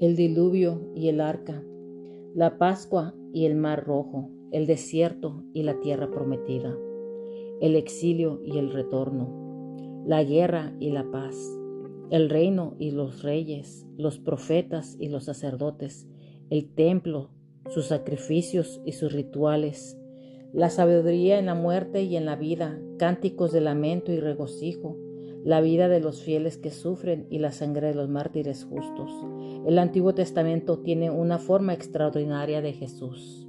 el diluvio y el arca, la Pascua y el mar rojo, el desierto y la tierra prometida, el exilio y el retorno, la guerra y la paz, el reino y los reyes, los profetas y los sacerdotes, el templo, sus sacrificios y sus rituales, la sabiduría en la muerte y en la vida, cánticos de lamento y regocijo, la vida de los fieles que sufren y la sangre de los mártires justos. El Antiguo Testamento tiene una forma extraordinaria de Jesús.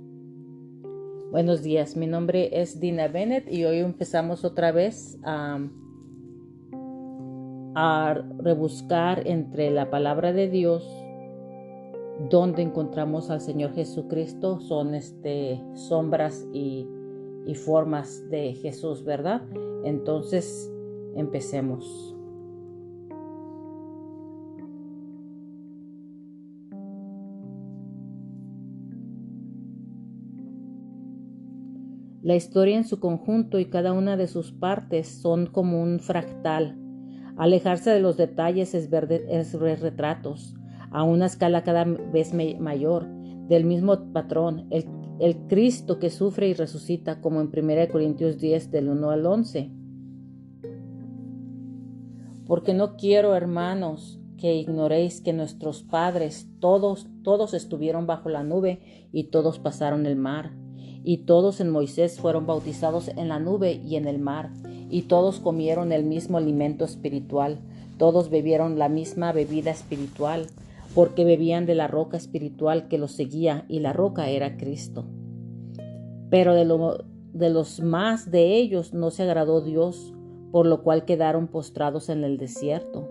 Buenos días, mi nombre es Dina Bennett y hoy empezamos otra vez a, a rebuscar entre la palabra de Dios donde encontramos al Señor Jesucristo son este, sombras y, y formas de Jesús, ¿verdad? Entonces, Empecemos. La historia en su conjunto y cada una de sus partes son como un fractal. Alejarse de los detalles es ver, retratos a una escala cada vez mayor del mismo patrón, el, el Cristo que sufre y resucita como en 1 Corintios 10 del 1 al 11 porque no quiero, hermanos, que ignoréis que nuestros padres todos, todos estuvieron bajo la nube y todos pasaron el mar. Y todos en Moisés fueron bautizados en la nube y en el mar. Y todos comieron el mismo alimento espiritual. Todos bebieron la misma bebida espiritual, porque bebían de la roca espiritual que los seguía y la roca era Cristo. Pero de, lo, de los más de ellos no se agradó Dios por lo cual quedaron postrados en el desierto.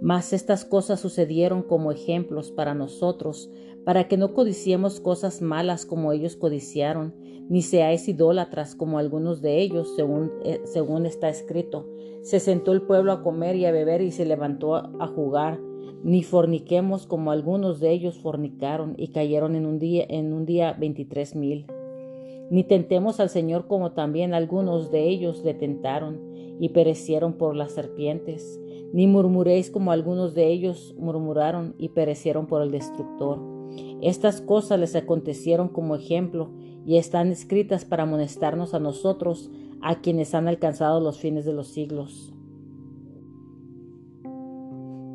Mas estas cosas sucedieron como ejemplos para nosotros, para que no codiciemos cosas malas como ellos codiciaron, ni seáis idólatras como algunos de ellos, según, eh, según está escrito. Se sentó el pueblo a comer y a beber y se levantó a jugar, ni forniquemos como algunos de ellos fornicaron y cayeron en un día, en un día veintitrés mil. Ni tentemos al Señor como también algunos de ellos le tentaron y perecieron por las serpientes. Ni murmuréis como algunos de ellos murmuraron y perecieron por el destructor. Estas cosas les acontecieron como ejemplo y están escritas para amonestarnos a nosotros, a quienes han alcanzado los fines de los siglos.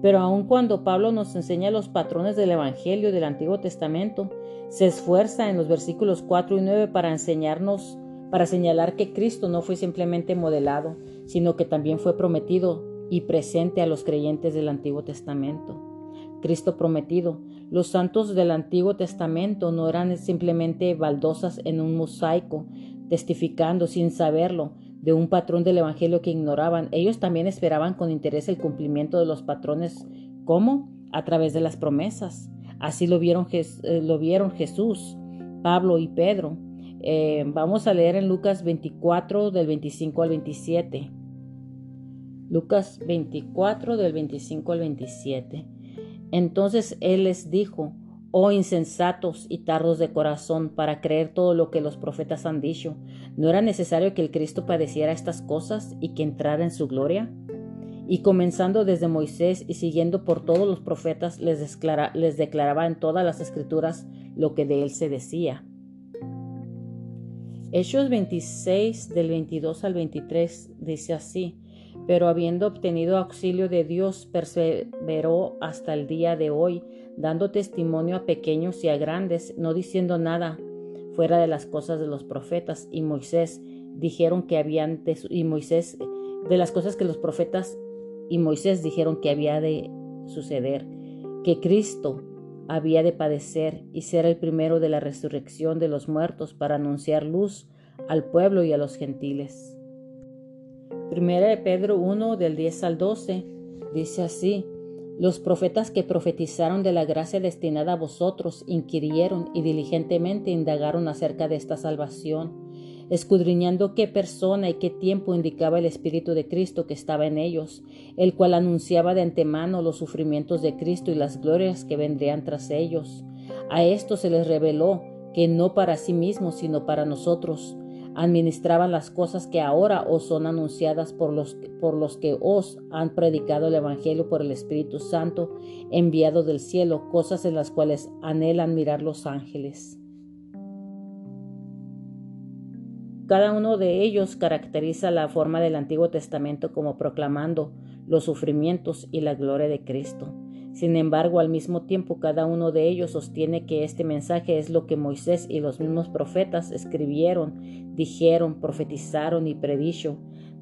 Pero aun cuando Pablo nos enseña los patrones del Evangelio del Antiguo Testamento, se esfuerza en los versículos 4 y 9 para enseñarnos, para señalar que Cristo no fue simplemente modelado, sino que también fue prometido y presente a los creyentes del Antiguo Testamento. Cristo prometido. Los santos del Antiguo Testamento no eran simplemente baldosas en un mosaico, testificando sin saberlo de un patrón del Evangelio que ignoraban. Ellos también esperaban con interés el cumplimiento de los patrones. ¿Cómo? A través de las promesas. Así lo vieron, eh, lo vieron Jesús, Pablo y Pedro. Eh, vamos a leer en Lucas 24 del 25 al 27. Lucas 24 del 25 al 27. Entonces él les dijo, oh insensatos y tardos de corazón para creer todo lo que los profetas han dicho, ¿no era necesario que el Cristo padeciera estas cosas y que entrara en su gloria? Y comenzando desde Moisés y siguiendo por todos los profetas, les, les declaraba en todas las escrituras lo que de él se decía. Hechos 26 del 22 al 23 dice así, pero habiendo obtenido auxilio de Dios, perseveró hasta el día de hoy, dando testimonio a pequeños y a grandes, no diciendo nada fuera de las cosas de los profetas. Y Moisés dijeron que habían de, y Moisés de las cosas que los profetas y Moisés dijeron que había de suceder, que Cristo había de padecer y ser el primero de la resurrección de los muertos para anunciar luz al pueblo y a los gentiles. Primera de Pedro 1 del 10 al 12 dice así, los profetas que profetizaron de la gracia destinada a vosotros inquirieron y diligentemente indagaron acerca de esta salvación escudriñando qué persona y qué tiempo indicaba el Espíritu de Cristo que estaba en ellos, el cual anunciaba de antemano los sufrimientos de Cristo y las glorias que vendrían tras ellos. A esto se les reveló que no para sí mismos, sino para nosotros, administraban las cosas que ahora os son anunciadas por los, por los que os han predicado el Evangelio por el Espíritu Santo enviado del cielo, cosas en las cuales anhelan mirar los ángeles. Cada uno de ellos caracteriza la forma del Antiguo Testamento como proclamando los sufrimientos y la gloria de Cristo. Sin embargo, al mismo tiempo, cada uno de ellos sostiene que este mensaje es lo que Moisés y los mismos profetas escribieron, dijeron, profetizaron y predicho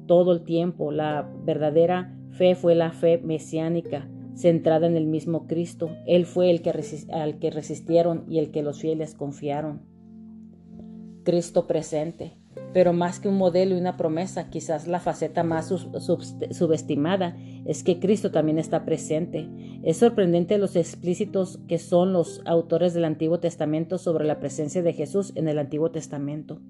todo el tiempo. La verdadera fe fue la fe mesiánica, centrada en el mismo Cristo. Él fue el que al que resistieron y el que los fieles confiaron. Cristo presente pero más que un modelo y una promesa, quizás la faceta más subestimada es que Cristo también está presente. Es sorprendente los explícitos que son los autores del Antiguo Testamento sobre la presencia de Jesús en el Antiguo Testamento.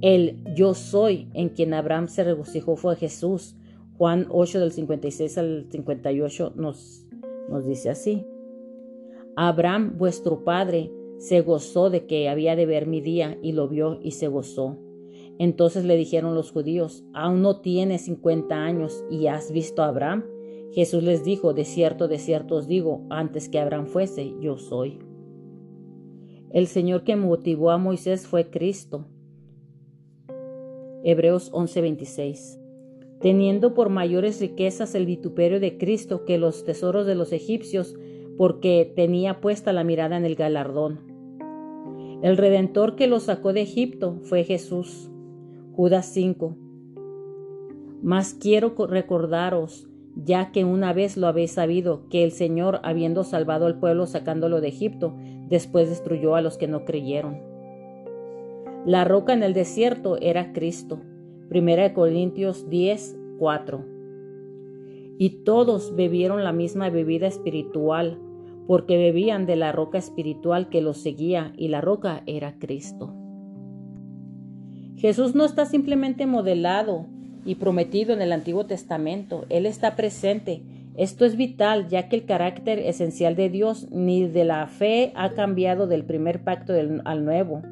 El yo soy en quien Abraham se regocijó fue Jesús. Juan 8 del 56 al 58 nos, nos dice así. Abraham, vuestro padre, se gozó de que había de ver mi día y lo vio y se gozó. Entonces le dijeron los judíos, ¿aún no tienes cincuenta años y has visto a Abraham? Jesús les dijo, de cierto, de cierto os digo, antes que Abraham fuese, yo soy. El Señor que motivó a Moisés fue Cristo. Hebreos 11:26. Teniendo por mayores riquezas el vituperio de Cristo que los tesoros de los egipcios, porque tenía puesta la mirada en el galardón. El redentor que los sacó de Egipto fue Jesús. Judas 5. Mas quiero recordaros, ya que una vez lo habéis sabido, que el Señor, habiendo salvado al pueblo sacándolo de Egipto, después destruyó a los que no creyeron. La roca en el desierto era Cristo. Primera de Corintios 10, 4. Y todos bebieron la misma bebida espiritual, porque bebían de la roca espiritual que los seguía y la roca era Cristo. Jesús no está simplemente modelado y prometido en el Antiguo Testamento, Él está presente. Esto es vital ya que el carácter esencial de Dios ni de la fe ha cambiado del primer pacto al nuevo.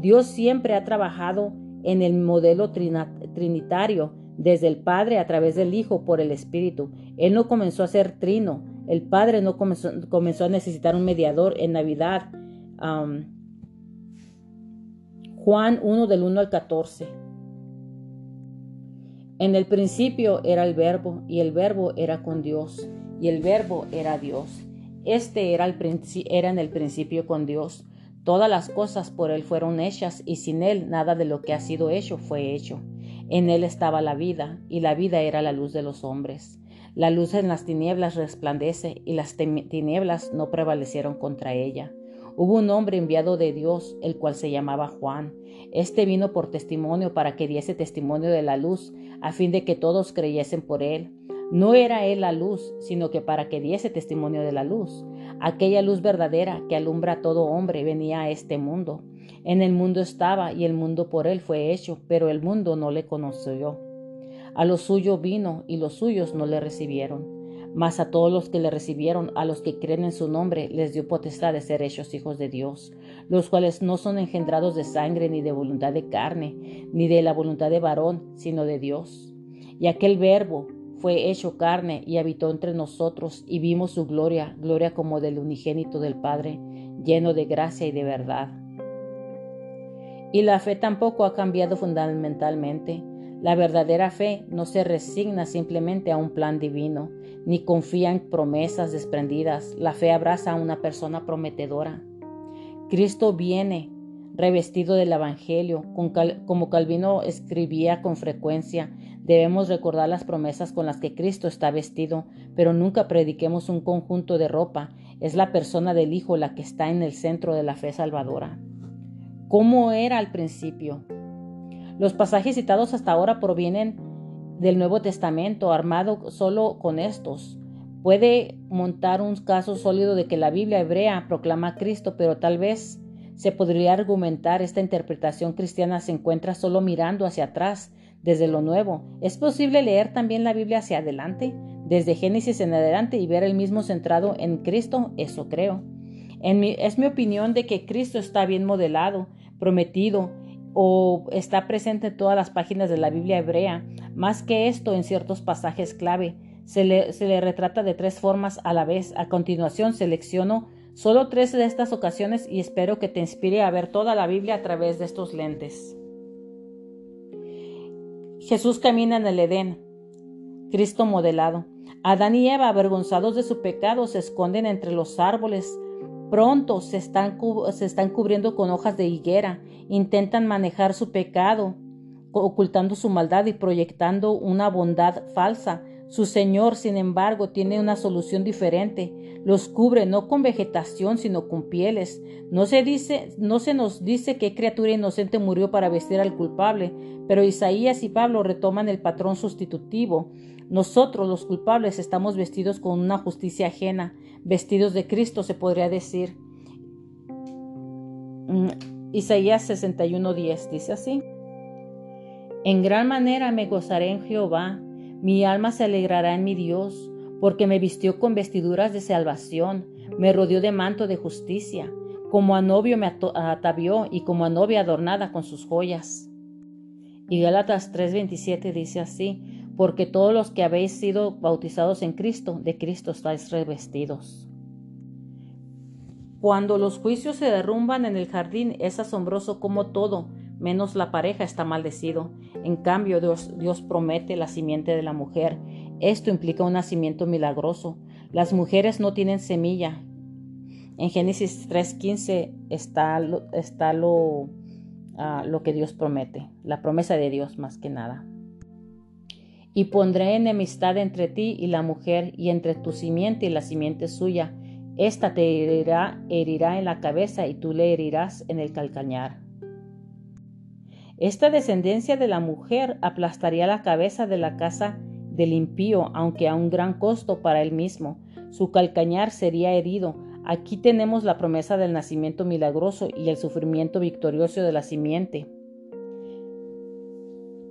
Dios siempre ha trabajado en el modelo trinitario, desde el Padre a través del Hijo por el Espíritu. Él no comenzó a ser trino, el Padre no comenzó, a necesitar un mediador en Navidad. Juan 1 del 1 al 14. En el principio era el verbo y el verbo era con Dios y el verbo era Dios. Este era, el era en el principio con Dios. Todas las cosas por Él fueron hechas y sin Él nada de lo que ha sido hecho fue hecho. En Él estaba la vida y la vida era la luz de los hombres. La luz en las tinieblas resplandece y las tinieblas no prevalecieron contra ella. Hubo un hombre enviado de Dios, el cual se llamaba Juan. Este vino por testimonio para que diese testimonio de la luz, a fin de que todos creyesen por él. No era él la luz, sino que para que diese testimonio de la luz. Aquella luz verdadera que alumbra a todo hombre venía a este mundo. En el mundo estaba y el mundo por él fue hecho, pero el mundo no le conoció. A lo suyo vino y los suyos no le recibieron. Mas a todos los que le recibieron, a los que creen en su nombre, les dio potestad de ser hechos hijos de Dios, los cuales no son engendrados de sangre ni de voluntad de carne, ni de la voluntad de varón, sino de Dios. Y aquel verbo fue hecho carne y habitó entre nosotros, y vimos su gloria, gloria como del unigénito del Padre, lleno de gracia y de verdad. Y la fe tampoco ha cambiado fundamentalmente la verdadera fe no se resigna simplemente a un plan divino, ni confía en promesas desprendidas. La fe abraza a una persona prometedora. Cristo viene revestido del Evangelio, como Calvino escribía con frecuencia. Debemos recordar las promesas con las que Cristo está vestido, pero nunca prediquemos un conjunto de ropa. Es la persona del Hijo la que está en el centro de la fe salvadora. ¿Cómo era al principio? Los pasajes citados hasta ahora provienen del Nuevo Testamento, armado solo con estos. Puede montar un caso sólido de que la Biblia hebrea proclama a Cristo, pero tal vez se podría argumentar esta interpretación cristiana se encuentra solo mirando hacia atrás, desde lo nuevo. ¿Es posible leer también la Biblia hacia adelante, desde Génesis en adelante y ver el mismo centrado en Cristo? Eso creo. es mi opinión de que Cristo está bien modelado, prometido o está presente en todas las páginas de la Biblia hebrea. Más que esto, en ciertos pasajes clave, se le, se le retrata de tres formas a la vez. A continuación, selecciono solo tres de estas ocasiones y espero que te inspire a ver toda la Biblia a través de estos lentes. Jesús camina en el Edén. Cristo modelado. Adán y Eva, avergonzados de su pecado, se esconden entre los árboles. Pronto se están, se están cubriendo con hojas de higuera. Intentan manejar su pecado, ocultando su maldad y proyectando una bondad falsa. Su Señor, sin embargo, tiene una solución diferente. Los cubre no con vegetación, sino con pieles. No se dice, no se nos dice qué criatura inocente murió para vestir al culpable, pero Isaías y Pablo retoman el patrón sustitutivo. Nosotros, los culpables, estamos vestidos con una justicia ajena, vestidos de Cristo, se podría decir. Mm, Isaías 61:10 dice así. En gran manera me gozaré en Jehová mi alma se alegrará en mi Dios, porque me vistió con vestiduras de salvación, me rodeó de manto de justicia, como a novio me atavió y como a novia adornada con sus joyas. Y Gálatas 3:27 dice así, porque todos los que habéis sido bautizados en Cristo, de Cristo estáis revestidos. Cuando los juicios se derrumban en el jardín, es asombroso como todo, menos la pareja está maldecido. En cambio, Dios, Dios promete la simiente de la mujer. Esto implica un nacimiento milagroso. Las mujeres no tienen semilla. En Génesis 3.15 está, está lo, ah, lo que Dios promete, la promesa de Dios más que nada. Y pondré enemistad entre ti y la mujer, y entre tu simiente y la simiente suya. Esta te herirá, herirá en la cabeza y tú le herirás en el calcañar. Esta descendencia de la mujer aplastaría la cabeza de la casa del impío, aunque a un gran costo para él mismo. Su calcañar sería herido. Aquí tenemos la promesa del nacimiento milagroso y el sufrimiento victorioso de la simiente.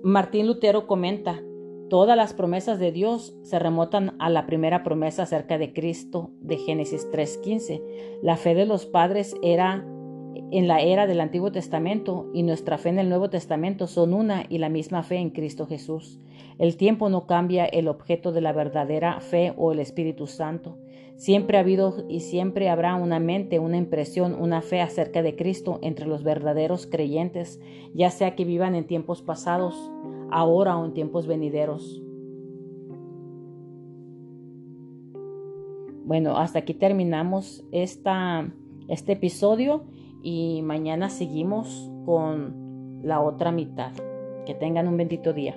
Martín Lutero comenta, todas las promesas de Dios se remontan a la primera promesa acerca de Cristo de Génesis 3.15. La fe de los padres era en la era del Antiguo Testamento y nuestra fe en el Nuevo Testamento son una y la misma fe en Cristo Jesús. El tiempo no cambia el objeto de la verdadera fe o el Espíritu Santo. Siempre ha habido y siempre habrá una mente, una impresión, una fe acerca de Cristo entre los verdaderos creyentes, ya sea que vivan en tiempos pasados, ahora o en tiempos venideros. Bueno, hasta aquí terminamos esta, este episodio y mañana seguimos con la otra mitad. Que tengan un bendito día.